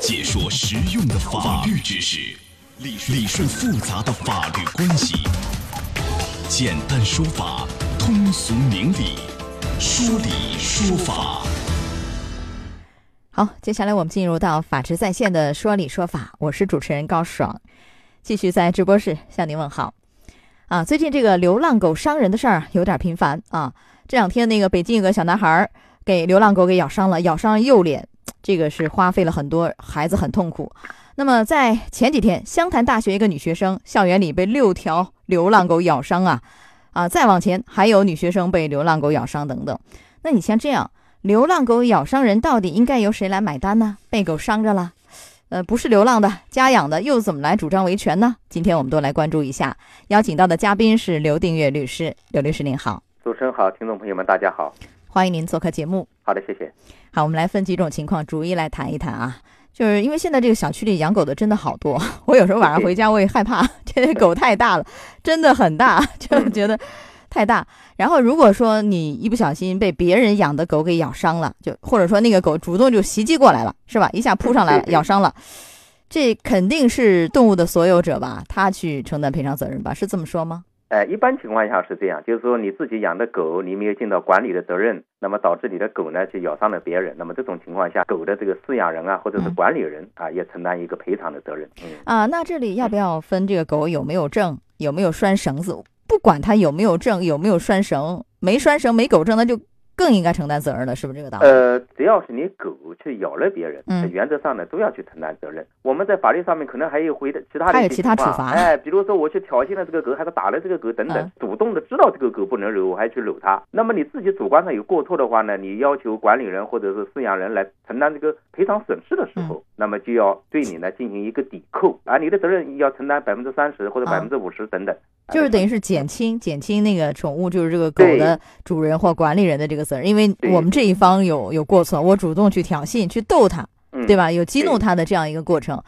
解说实用的法律知识，理理顺复杂的法律关系，简单说法，通俗明理，说理说法。好，接下来我们进入到法治在线的说理说法，我是主持人高爽，继续在直播室向您问好。啊，最近这个流浪狗伤人的事儿有点频繁啊。这两天那个北京有个小男孩儿给流浪狗给咬伤了，咬伤了右脸。这个是花费了很多，孩子很痛苦。那么在前几天，湘潭大学一个女学生校园里被六条流浪狗咬伤啊，啊，再往前还有女学生被流浪狗咬伤等等。那你像这样，流浪狗咬伤人，到底应该由谁来买单呢？被狗伤着了，呃，不是流浪的，家养的，又怎么来主张维权呢？今天我们都来关注一下。邀请到的嘉宾是刘定月律师，刘律师您好，主持人好，听众朋友们大家好。欢迎您做客节目。好的，谢谢。好，我们来分几种情况逐一来谈一谈啊。就是因为现在这个小区里养狗的真的好多，我有时候晚上回家我也害怕，这些狗太大了，真的很大，就觉得太大。然后如果说你一不小心被别人养的狗给咬伤了，就或者说那个狗主动就袭击过来了，是吧？一下扑上来了，咬伤了，这肯定是动物的所有者吧？他去承担赔偿责任吧？是这么说吗？哎，一般情况下是这样，就是说你自己养的狗，你没有尽到管理的责任，那么导致你的狗呢去咬伤了别人，那么这种情况下，狗的这个饲养人啊，或者是管理人啊，也承担一个赔偿的责任。嗯啊，那这里要不要分这个狗有没有证，有没有拴绳子？不管它有没有证，有没有拴绳，没拴绳，没狗证，那就。更应该承担责任了，是不是这个道理？呃，只要是你狗去咬了别人，嗯，原则上呢都要去承担责任。我们在法律上面可能还有回的其他的还有其他处罚，哎，比如说我去挑衅了这个狗，还是打了这个狗等等，主动的知道这个狗不能揉，我还去搂它。那么你自己主观上有过错的话呢，你要求管理人或者是饲养人来承担这个赔偿损失的时候，那么就要对你呢进行一个抵扣，啊，你的责任要承担百分之三十或者百分之五十等等。就是等于是减轻减轻那个宠物，就是这个狗的主人或管理人的这个责任，因为我们这一方有有过错，我主动去挑衅、去逗它，对吧？有激怒它的这样一个过程。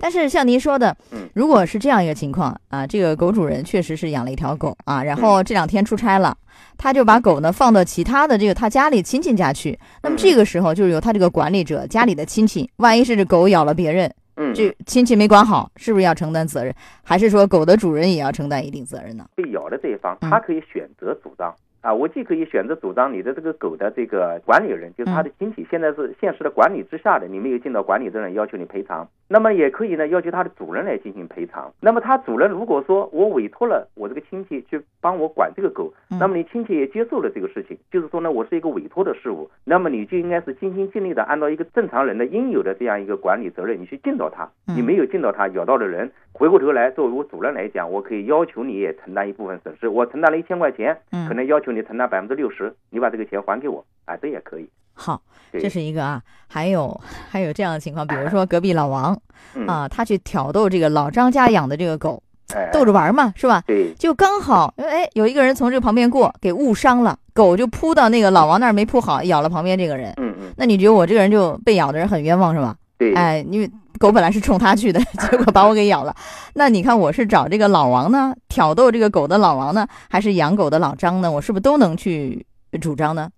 但是像您说的，如果是这样一个情况啊，这个狗主人确实是养了一条狗啊，然后这两天出差了，他就把狗呢放到其他的这个他家里亲戚家去，那么这个时候就是由他这个管理者家里的亲戚，万一是这狗咬了别人。嗯，这亲戚没管好，是不是要承担责任？还是说狗的主人也要承担一定责任呢？被咬的这一方，他可以选择主张。啊，我既可以选择主张你的这个狗的这个管理人，就是他的亲戚，现在是现实的管理之下的，你没有尽到管理责任，要求你赔偿。那么也可以呢，要求他的主人来进行赔偿。那么他主人如果说我委托了我这个亲戚去帮我管这个狗，那么你亲戚也接受了这个事情，就是说呢，我是一个委托的事物，那么你就应该是尽心尽力的按照一个正常人的应有的这样一个管理责任，你去尽到它。你没有尽到它，咬到的人，回过头来作为我主人来讲，我可以要求你也承担一部分损失。我承担了一千块钱，可能要求你承担百分之六十。十，你把这个钱还给我，啊，这也可以。好，这是一个啊，还有还有这样的情况，比如说隔壁老王啊，他去挑逗这个老张家养的这个狗，逗着玩嘛，是吧？对。就刚好，哎，有一个人从这旁边过，给误伤了，狗就扑到那个老王那儿没扑好，咬了旁边这个人。嗯嗯。那你觉得我这个人就被咬的人很冤枉是吧？对。哎，因为狗本来是冲他去的，结果把我给咬了。那你看，我是找这个老王呢，挑逗这个狗的老王呢，还是养狗的老张呢？我是不是都能去？主张呢？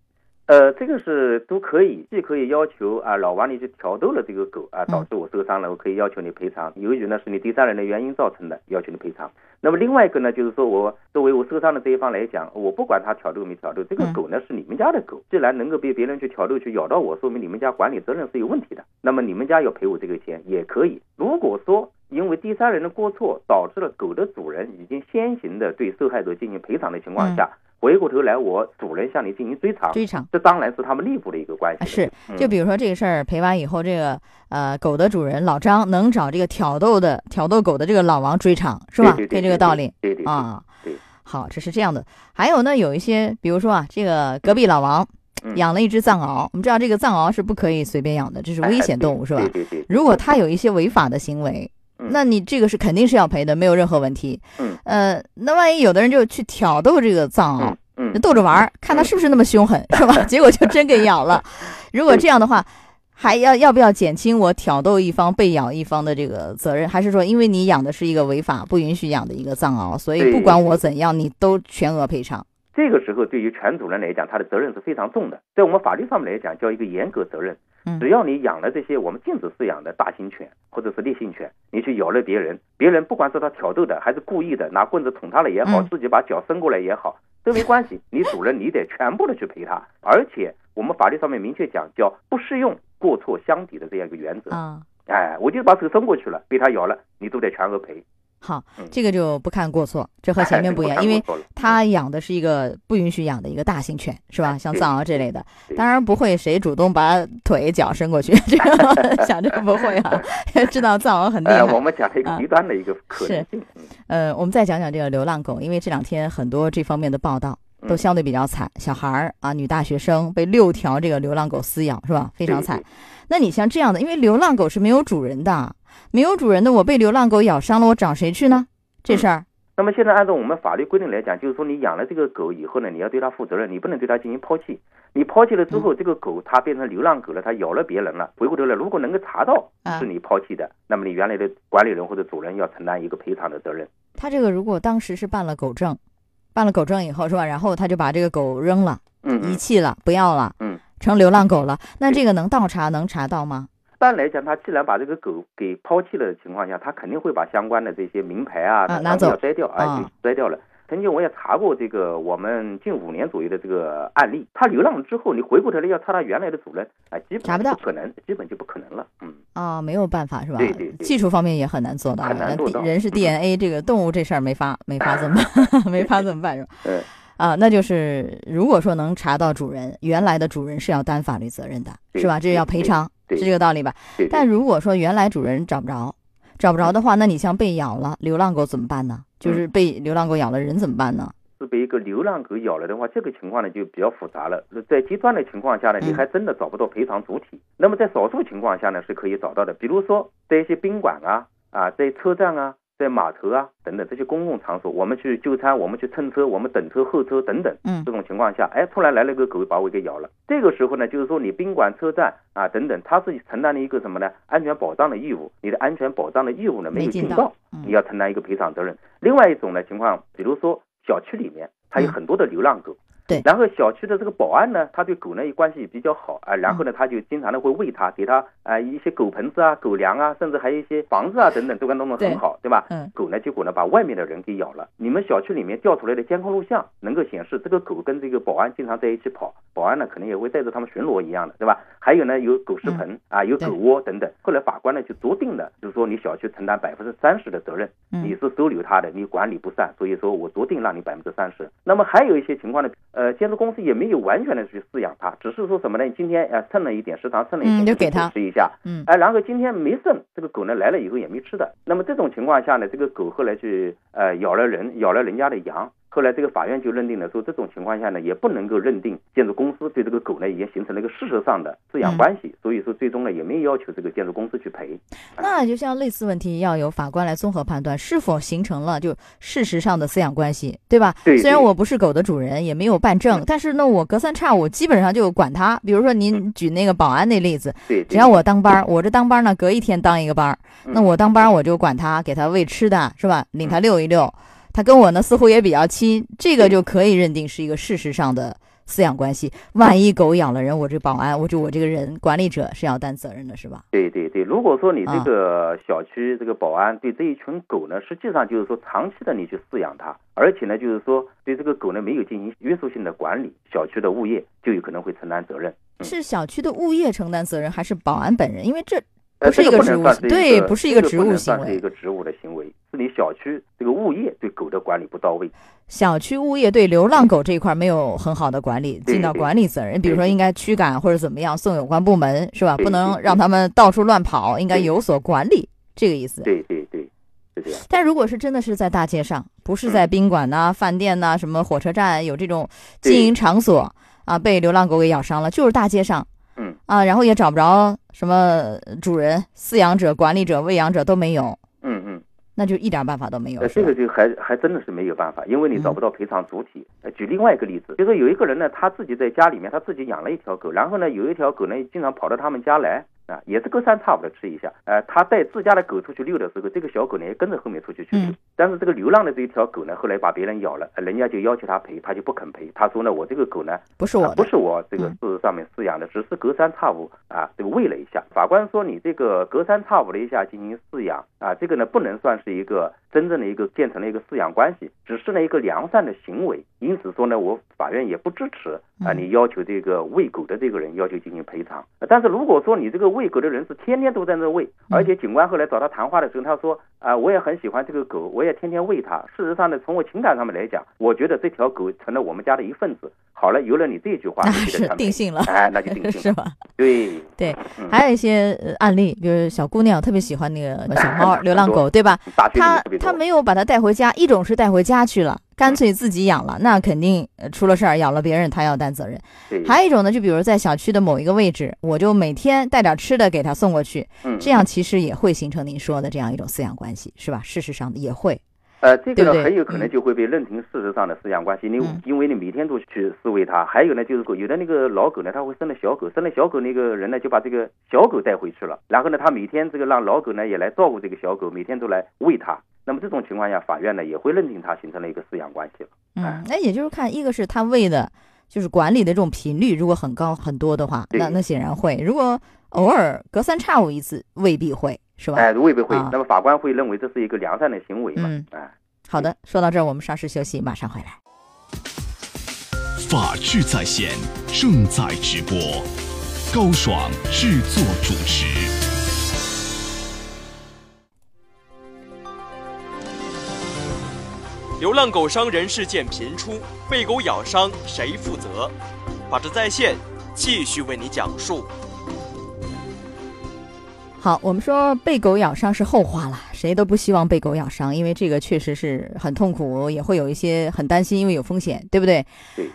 呃，这个是都可以，既可以要求啊，老王你去挑逗了这个狗啊，导致我受伤了，我可以要求你赔偿。由于呢是你第三人的原因造成的，要求你赔偿。那么另外一个呢，就是说我作为我受伤的这一方来讲，我不管他挑逗没挑逗，这个狗呢是你们家的狗，既然能够被别人去挑逗去咬到我，说明你们家管理责任是有问题的。那么你们家要赔我这个钱也可以。如果说因为第三人的过错导致了狗的主人已经先行的对受害者进行赔偿的情况下。回过头来，我主人向你进行追偿，追偿，这当然是他们内部的一个关系。是，就比如说这个事儿赔完以后，这个呃狗的主人老张能找这个挑逗的挑逗狗的这个老王追偿，是吧？对这个道理。对对啊，对。好，这是这样的。还有呢，有一些，比如说啊，这个隔壁老王养了一只藏獒，我们知道这个藏獒是不可以随便养的，这是危险动物，是吧？对对对。如果他有一些违法的行为。那你这个是肯定是要赔的，没有任何问题。嗯，呃，那万一有的人就去挑逗这个藏獒，嗯，逗着玩儿，看他是不是那么凶狠，是吧？结果就真给咬了。如果这样的话，还要要不要减轻我挑逗一方被咬一方的这个责任？还是说，因为你养的是一个违法不允许养的一个藏獒，所以不管我怎样，你都全额赔偿？这个时候，对于犬主人来讲，他的责任是非常重的。在我们法律上面来讲，叫一个严格责任。嗯只要你养了这些我们禁止饲养的大型犬或者是烈性犬，你去咬了别人，别人不管是他挑逗的还是故意的，拿棍子捅他了也好，嗯自己把脚伸过来也好，都没关系。你主人你得全部的去赔他，而且我们法律上面明确讲叫不适用过错相抵的这样一个原则。啊。哎，我就把手伸过去了，被他咬了，你都得全额赔。好嗯，这个就不看过错，这和前面不一样，因为他养的是一个不允许养的一个大型犬，是吧？像藏獒这类的，当然不会谁主动把腿脚伸过去，这个 想着不会啊，知道藏獒很厉害，我。们讲一个啊极端的一个可能性。嗯呃，我们再讲讲这个流浪狗，因为这两天很多这方面的报道都嗯相对比较惨，小孩儿啊，女大学生被六条这个流浪狗撕咬，是吧？非常惨。那你像这样的，因为流浪狗是没有主人的，没有主人的，我被流浪狗咬伤了，我找谁去呢？这事儿，那么现在按照我们法律规定来讲，就是说你养了这个狗以后呢，你要对它负责任，你不能对它进行抛弃。你抛弃了之嗯后，这个狗它变成流浪狗了，它咬了别人了，回过头来如果能够查到啊是你抛弃的，那么你原来的管理人或者主人要承担一个赔偿的责任。他这个如果当时是办了狗证，办了狗证以后是吧？然后他就把这个狗扔了，嗯嗯，遗弃了，不要了，嗯，成流浪狗了。那这个能倒查能查到吗？一般来讲，他既然把这个狗给抛弃了的情况下，他肯定会把相关的这些名牌啊，啊拿走要摘掉，哎，啊就摘掉了。曾经我也查过这个我们近五年左右的这个案例，它流浪了之后，你回过头来要查它原来的主人，啊，基本查不到不可能，基本就不可能了。嗯，啊，没有办法是吧？对对对技术方面也很难做到。很难做到人是 DNA，这个动物这事儿没法没法怎 么办没法怎么办是吧？嗯啊，那就是如果说能查到主人，原来的主人是要担法律责任的，是吧？这对要赔偿，对是这个道理吧？但如果说原来主人找不着，找不着的话，那你像被咬了，流浪狗怎么办呢？就是被流浪狗咬了，人怎么办呢？是被一个流浪狗咬了的话，这个情况呢就比较复杂了。在极端的情况下呢，嗯你还真的找不到赔偿主体。那么在少数情况下呢，是可以找到的。比如说在一些宾馆啊啊，在车站啊，在码头啊等等这些公共场所，我们去就餐，我们去乘车，我们等车、候车等等。嗯这种情况下，哎，突然来了个狗把我给咬了。这个时候呢，就是说你宾馆、车站啊等等，它是承担了一个什么呢？安全保障的义务。你的安全保障的义务呢没有尽到，嗯你要承担一个赔偿责任。另外一种呢情况，比如说小区里面它有嗯很多的流浪狗。对然后小区的这个保安呢，他对狗呢也关系也比较好啊，然后嗯呢，他就经常的会喂它，给它啊一些狗盆子啊、狗粮啊，甚至还有一些房子啊等等，都跟弄得很好，对吧？嗯狗呢，结果呢把外面的人给咬了。你们小区里面调出来的监控录像能够显示，这个狗跟这个保安经常在一起跑，保安呢可能也会带着他们巡逻一样的，对吧？还有呢，有狗食盆、啊，有狗窝等等。后来法官呢就酌定了，就是说你小区承担百分之三十的责任，你嗯是收留他的，你管理不善，所以说我酌定让你百分之三十。那么还有一些情况呢，呃，建筑公司也没有完全的去饲养它，只是说什么呢？今天呃蹭了一点食堂蹭了一点，嗯就给它吃一下，嗯哎，然后今天没剩，这个狗呢来了以后也没吃的。那么这种情况下呢，这个狗后来去呃咬了人，咬了人家的羊。后来这个法院就认定了说，这种情况下呢，也不能够认定建筑公司对这个狗呢已经形成了一个事实上的饲养关系，所以说最终呢也没有要求这个建筑公司去赔。那就像类似问题，要由法官来综合判断是否形成了就事实上的饲养关系，对吧？对虽然我不是狗的主人，也没有办证，但是呢，我隔三差五基本上就管它。比如说您举那个保安那例子，对，只要我当班儿，我这当班儿呢，隔一天当一个班儿，那嗯我当班儿我就管他，给他喂吃的，是吧？领他遛一遛，它跟我呢似乎也比较亲，这个就可以认定是一个事实上的饲养关系。万一狗咬了人，我这保安，我就我这个人管理者是要担责任的，是吧？对对对，如果说你这啊个小区这个保安对这一群狗呢，实际上就是说长期的你去饲养它，而且呢就是说对这个狗呢没有进行约束性的管理，小区的物业就有可能会承担责任。嗯是小区的物业承担责任，还是保安本人？因为这呃，不是一个职务行能算是一个对不是一个这不能职务行为是一个职务的行为，是你小区这个物业对狗的管理不到位。小区物业对流浪狗这一块没有很好的管理，尽到管理责任。比如说，应该驱赶或者怎么样，送有关部门是吧？不能让他们到处乱跑，应该有所管理，这个意思。对对对，是这样。但如果是真的是在大街上，不是在宾馆呐、饭店呐、什么火车站有这种经营场所啊，被流浪狗给咬伤了，就是大街上，嗯啊，然后也找不着什么主人、饲养者、管理者、喂养者都没有，嗯嗯，那就一点办法都没有，呃，这个？就还还真的是没有办法，因为你找不到赔偿主体。呃，举另外一个例子，就说有一个人呢，他自己在家里面，他自己养了一条狗，然后呢，有一条狗呢，经常跑到他们家来。啊，也是隔三差五的吃一下。呃，他带自家的狗出去遛的时候，这个小狗呢也跟着后面出去去遛。嗯但是这个流浪的这一条狗呢，后来把别人咬了，人家就要求他赔，他就不肯赔。他说呢，我这个狗呢，不是我，不是我这个事实上面饲养的，只是隔三差五啊，这个喂了一下。法官说你这个隔三差五的一下进行饲养啊，这个呢不能算是一个真正的一个建成了一个饲养关系，只是呢一个良善的行为。因此说呢，我法院也不支持啊，你要求这个喂狗的这个人要求进行赔偿。但是如果说你这个喂狗的人是天天都在那喂，而且警官后来找他谈话的时候，他说啊，我也很喜欢这个狗，我也天天喂它。事实上呢，从我情感上面来讲，我觉得这条狗成了我们家的一份子。好了，有了你这句话，那是定性了，哎，那就定性 是吧？对对，还有一些案例，比如小姑娘特别喜欢那个小猫、流浪狗，对吧？她她没有把它带回家，一种是带回家去了，干脆自己养了，那肯定出了事儿，咬了别人，他要担责任。还有一种呢，就比如在小区的某一个位置，我就每天带点吃的给他送过去，这样其实也会形成您说的这样一种饲养关系，是吧？事实上也会。呃，这个呢很有可能就会被认定事实上的饲养关系。你因为你每天都去饲喂它，还有呢就是狗有的那个老狗呢，它会生了小狗，生了小狗那个人呢就把这个小狗带回去了，然后呢他每天这个让老狗呢也来照顾这个小狗，每天都来喂它。那么这种情况下，法院呢也会认定他形成了一个饲养关系了。嗯，那也就是看一个是他喂的，就是管理的这种频率，如果很高很多的话，那那显然会；如果偶尔隔三差五一次，未必会。是吧？哎，未必会。那么法官会认为这是一个良善的行为嘛？哎，好的。说到这儿，我们稍事休息，马上回来。法治在线正在直播，高爽制作主持。流浪狗伤人事件频出，被狗咬伤谁负责？法治在线继续为你讲述。好，我们说被狗咬伤是后话了，谁都不希望被狗咬伤，因为这个确实是很痛苦，也会有一些很担心，因为有风险，对不对？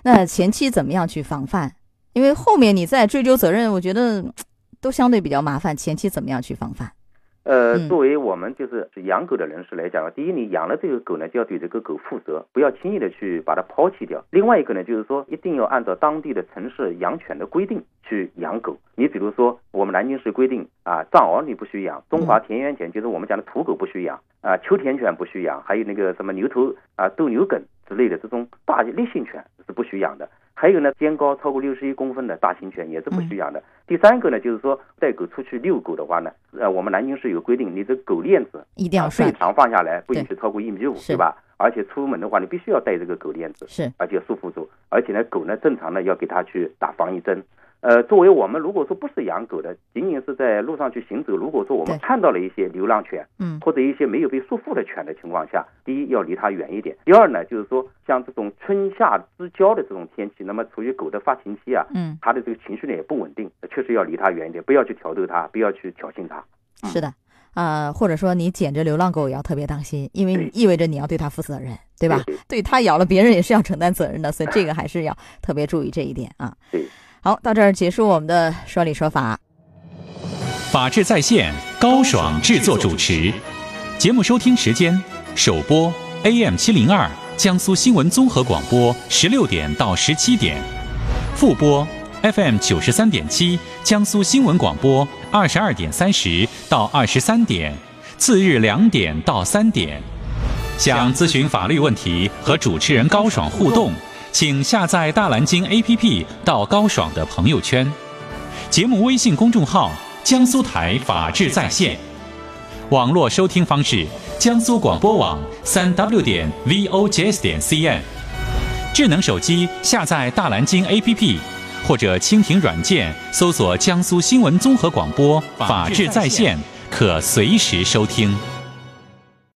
那前期怎么样去防范？因为后面你再追究责任，我觉得都相对比较麻烦。前期怎么样去防范？呃，作为我们就是养狗的人士来讲，第一，你养了这个狗呢，就要对这个狗负责，不要轻易的去把它抛弃掉。另外一个呢，就是说一定要按照当地的城市养犬的规定去养狗。你比如说，我们南京市规定啊，藏獒你不许养，中华田园犬就是我们讲的土狗不许养啊，秋田犬不许养，还有那个什么牛头啊、斗牛梗之类的这种大烈性犬是不许养的。还有呢，肩高超过六十一公分的大型犬也是不许养的。第三个呢，就是说带狗出去遛狗的话呢，呃，我们南京市有规定，你这狗链子一定要最长放下来不允许超过一米五，对吧？而且出门的话，你必须要带这个狗链子，是，而且束缚住，而且呢，狗呢正常呢要给它去打防疫针。呃，作为我们如果说不是养狗的，仅仅是在路上去行走，如果说我们看到了一些流浪犬，嗯，或者一些没有被束缚的犬的情况下，第一要离它远一点。第二呢，就是说像这种春夏之交的这种天气，那么处于狗的发情期啊，嗯，它的这个情绪呢也不稳定，确实要离它远一点，不要去挑逗它，不要去挑衅它。是的，啊，或者说你捡着流浪狗也要特别当心，因为意味着你要对它负责任，对吧？对它咬了别人也是要承担责任的，所以这个还是要特别注意这一点啊。对。好，到这儿结束我们的说理说法。法治在线，高爽制作主持。节目收听时间：首播 AM 七零二江苏新闻综合广播十六点到十七点，复播 FM 九十三点七江苏新闻广播二十二点三十到二十三点，次日两点到三点。想咨询法律问题和主持人高爽互动。请下载大蓝鲸 APP 到高爽的朋友圈，节目微信公众号江苏台法治在线，网络收听方式江苏广播网三 W 点 VOJS 点 CN，智能手机下载大蓝鲸 APP 或者蜻蜓软件搜索江苏新闻综合广播法治在线，可随时收听。